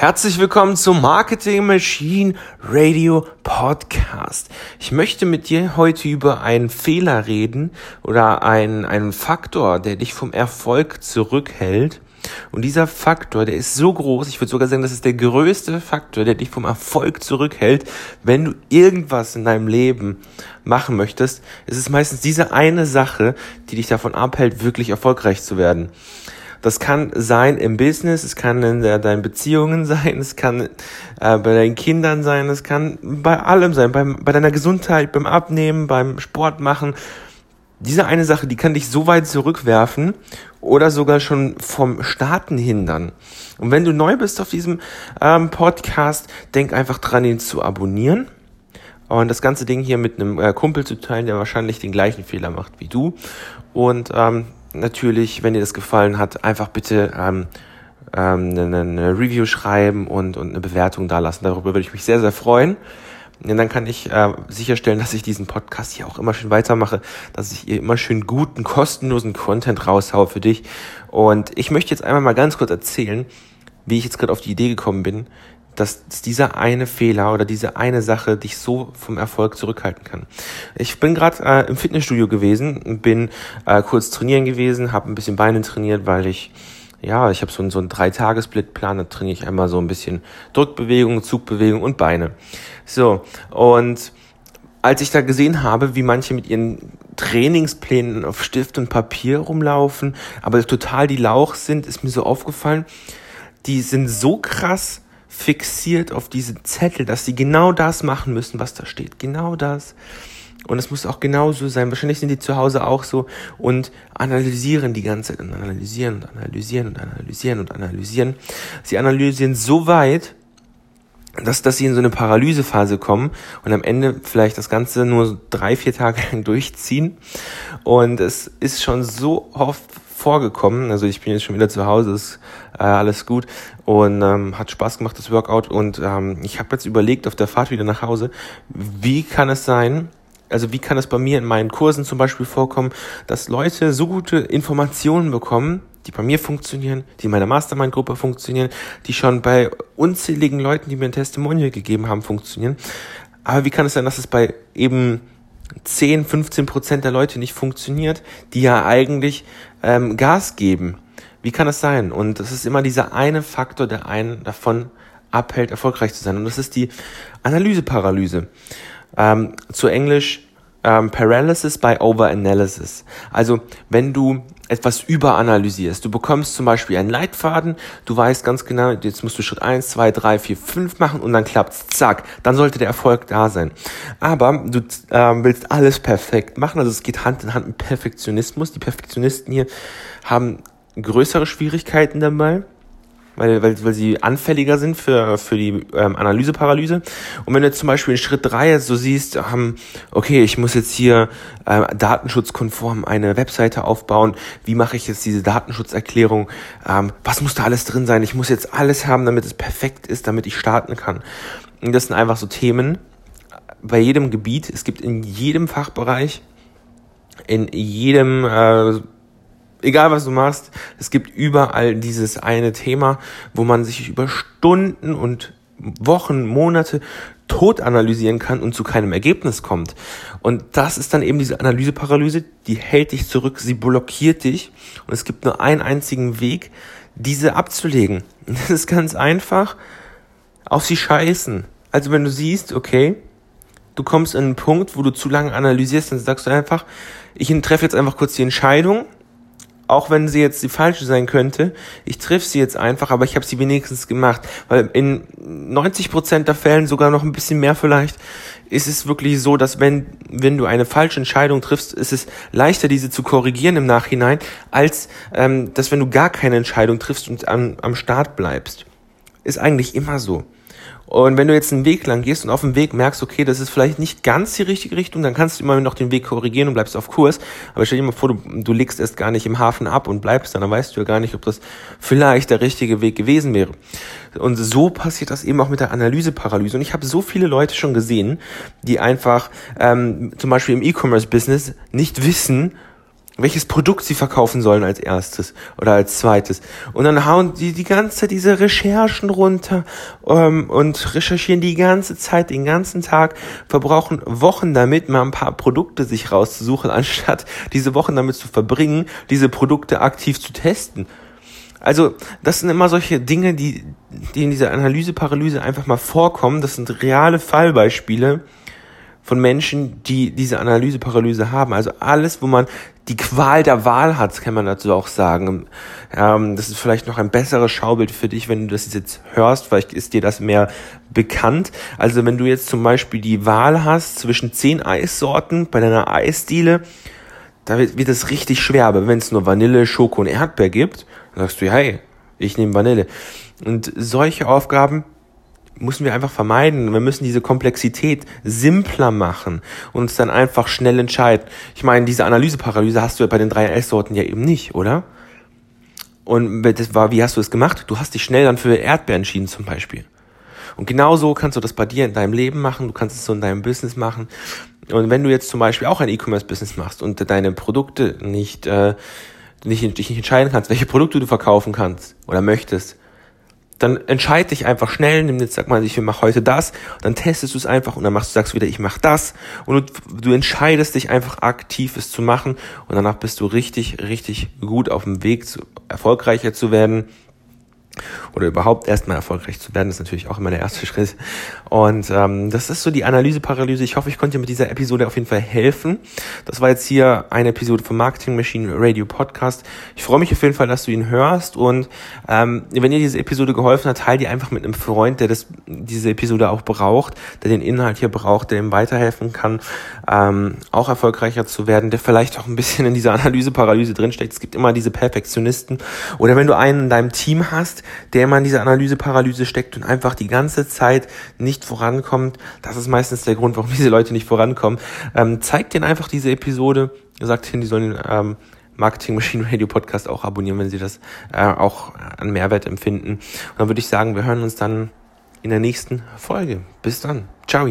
Herzlich willkommen zum Marketing Machine Radio Podcast. Ich möchte mit dir heute über einen Fehler reden oder einen, einen Faktor, der dich vom Erfolg zurückhält. Und dieser Faktor, der ist so groß, ich würde sogar sagen, das ist der größte Faktor, der dich vom Erfolg zurückhält, wenn du irgendwas in deinem Leben machen möchtest. Es ist meistens diese eine Sache, die dich davon abhält, wirklich erfolgreich zu werden. Das kann sein im Business, es kann in deinen Beziehungen sein, es kann äh, bei deinen Kindern sein, es kann bei allem sein, beim, bei deiner Gesundheit, beim Abnehmen, beim Sport machen. Diese eine Sache, die kann dich so weit zurückwerfen oder sogar schon vom Starten hindern. Und wenn du neu bist auf diesem ähm, Podcast, denk einfach dran, ihn zu abonnieren und das ganze Ding hier mit einem äh, Kumpel zu teilen, der wahrscheinlich den gleichen Fehler macht wie du. Und ähm, natürlich, wenn dir das gefallen hat, einfach bitte ähm, ähm, eine, eine Review schreiben und, und eine Bewertung da lassen. Darüber würde ich mich sehr, sehr freuen. Und dann kann ich äh, sicherstellen, dass ich diesen Podcast hier auch immer schön weitermache, dass ich hier immer schön guten, kostenlosen Content raushaue für dich. Und ich möchte jetzt einmal mal ganz kurz erzählen, wie ich jetzt gerade auf die Idee gekommen bin, dass dieser eine Fehler oder diese eine Sache dich so vom Erfolg zurückhalten kann. Ich bin gerade äh, im Fitnessstudio gewesen, bin äh, kurz trainieren gewesen, habe ein bisschen Beine trainiert, weil ich ja, ich habe so, so einen Drei-Tages-Splitplan, da trainiere ich einmal so ein bisschen Drückbewegung, Zugbewegung und Beine. So, und als ich da gesehen habe, wie manche mit ihren Trainingsplänen auf Stift und Papier rumlaufen, aber total die Lauch sind, ist mir so aufgefallen, die sind so krass fixiert auf diese Zettel, dass sie genau das machen müssen, was da steht. Genau das. Und es muss auch genauso sein. Wahrscheinlich sind die zu Hause auch so und analysieren die ganze Zeit und analysieren und analysieren und analysieren und analysieren. Sie analysieren so weit, dass, dass sie in so eine Paralysephase kommen und am Ende vielleicht das Ganze nur drei, vier Tage lang durchziehen. Und es ist schon so oft vorgekommen. Also ich bin jetzt schon wieder zu Hause, ist äh, alles gut und ähm, hat Spaß gemacht, das Workout. Und ähm, ich habe jetzt überlegt auf der Fahrt wieder nach Hause, wie kann es sein, also wie kann es bei mir in meinen Kursen zum Beispiel vorkommen, dass Leute so gute Informationen bekommen, die bei mir funktionieren, die in meiner Mastermind-Gruppe funktionieren, die schon bei unzähligen Leuten, die mir ein Testimonial gegeben haben, funktionieren. Aber wie kann es sein, dass es bei eben 10, 15 Prozent der Leute nicht funktioniert, die ja eigentlich ähm, Gas geben. Wie kann das sein? Und es ist immer dieser eine Faktor, der einen davon abhält, erfolgreich zu sein. Und das ist die Analyseparalyse. Ähm, zu Englisch ähm, Paralysis by Overanalysis. Also wenn du etwas überanalysierst, du bekommst zum Beispiel einen Leitfaden, du weißt ganz genau, jetzt musst du Schritt eins, zwei, drei, vier, fünf machen und dann klappt's, zack, dann sollte der Erfolg da sein. Aber du ähm, willst alles perfekt machen, also es geht Hand in Hand mit Perfektionismus. Die Perfektionisten hier haben größere Schwierigkeiten dabei weil, weil, weil sie anfälliger sind für, für die ähm, Analyseparalyse. Und wenn du jetzt zum Beispiel in Schritt drei jetzt so siehst, ähm, okay, ich muss jetzt hier äh, datenschutzkonform eine Webseite aufbauen, wie mache ich jetzt diese Datenschutzerklärung, ähm, was muss da alles drin sein, ich muss jetzt alles haben, damit es perfekt ist, damit ich starten kann. Und das sind einfach so Themen bei jedem Gebiet, es gibt in jedem Fachbereich, in jedem äh, egal was du machst, es gibt überall dieses eine Thema, wo man sich über Stunden und Wochen, Monate tot analysieren kann und zu keinem Ergebnis kommt. Und das ist dann eben diese Analyseparalyse, die hält dich zurück, sie blockiert dich und es gibt nur einen einzigen Weg, diese abzulegen. Das ist ganz einfach, auf sie scheißen. Also wenn du siehst, okay, du kommst in einen Punkt, wo du zu lange analysierst, dann sagst du einfach, ich treffe jetzt einfach kurz die Entscheidung, auch wenn sie jetzt die falsche sein könnte, ich triff sie jetzt einfach, aber ich habe sie wenigstens gemacht. Weil in 90% der Fällen, sogar noch ein bisschen mehr vielleicht, ist es wirklich so, dass wenn, wenn du eine falsche Entscheidung triffst, ist es leichter, diese zu korrigieren im Nachhinein, als ähm, dass wenn du gar keine Entscheidung triffst und am, am Start bleibst. Ist eigentlich immer so. Und wenn du jetzt einen Weg lang gehst und auf dem Weg merkst, okay, das ist vielleicht nicht ganz die richtige Richtung, dann kannst du immer noch den Weg korrigieren und bleibst auf Kurs. Aber stell dir mal vor, du, du legst erst gar nicht im Hafen ab und bleibst dann, dann weißt du ja gar nicht, ob das vielleicht der richtige Weg gewesen wäre. Und so passiert das eben auch mit der Analyseparalyse. Und ich habe so viele Leute schon gesehen, die einfach ähm, zum Beispiel im E-Commerce-Business nicht wissen, welches Produkt sie verkaufen sollen als erstes oder als zweites. Und dann hauen die die ganze Zeit diese Recherchen runter ähm, und recherchieren die ganze Zeit, den ganzen Tag, verbrauchen Wochen damit, mal ein paar Produkte sich rauszusuchen, anstatt diese Wochen damit zu verbringen, diese Produkte aktiv zu testen. Also, das sind immer solche Dinge, die, die in dieser Analyseparalyse einfach mal vorkommen. Das sind reale Fallbeispiele von Menschen, die diese Analyseparalyse haben. Also alles, wo man die Qual der Wahl hat, kann man dazu auch sagen. Ähm, das ist vielleicht noch ein besseres Schaubild für dich, wenn du das jetzt hörst. Vielleicht ist dir das mehr bekannt. Also wenn du jetzt zum Beispiel die Wahl hast zwischen zehn Eissorten bei deiner Eisdiele, da wird, es richtig schwer. Aber wenn es nur Vanille, Schoko und Erdbeer gibt, dann sagst du, hey, ich nehme Vanille. Und solche Aufgaben müssen wir einfach vermeiden. Wir müssen diese Komplexität simpler machen und uns dann einfach schnell entscheiden. Ich meine, diese Analyseparalyse hast du ja bei den drei S-Sorten ja eben nicht, oder? Und das war, wie hast du es gemacht? Du hast dich schnell dann für Erdbeer entschieden zum Beispiel. Und genauso kannst du das bei dir in deinem Leben machen, du kannst es so in deinem Business machen. Und wenn du jetzt zum Beispiel auch ein E-Commerce-Business machst und deine Produkte nicht, äh, nicht, dich nicht entscheiden kannst, welche Produkte du verkaufen kannst oder möchtest, dann entscheide dich einfach schnell, nimm jetzt, sag mal, ich mache heute das, dann testest du es einfach und dann machst du, sagst wieder, ich mache das. Und du, du entscheidest dich einfach aktiv es zu machen und danach bist du richtig, richtig gut auf dem Weg, zu, erfolgreicher zu werden oder überhaupt erstmal erfolgreich zu werden, ist natürlich auch immer der erste Schritt. Und ähm, das ist so die Analyseparalyse. Ich hoffe, ich konnte dir mit dieser Episode auf jeden Fall helfen. Das war jetzt hier eine Episode vom Marketing Machine Radio Podcast. Ich freue mich auf jeden Fall, dass du ihn hörst. Und ähm, wenn dir diese Episode geholfen hat, teile die einfach mit einem Freund, der das, diese Episode auch braucht, der den Inhalt hier braucht, der ihm weiterhelfen kann, ähm, auch erfolgreicher zu werden, der vielleicht auch ein bisschen in dieser Analyseparalyse drinsteckt. Es gibt immer diese Perfektionisten. Oder wenn du einen in deinem Team hast, der immer in dieser Analyseparalyse steckt und einfach die ganze Zeit nicht vorankommt. Das ist meistens der Grund, warum diese Leute nicht vorankommen. Ähm, zeigt denen einfach diese Episode, sagt ihnen, die sollen den ähm, Marketing Machine Radio Podcast auch abonnieren, wenn sie das äh, auch an Mehrwert empfinden. Und dann würde ich sagen, wir hören uns dann in der nächsten Folge. Bis dann. Ciao.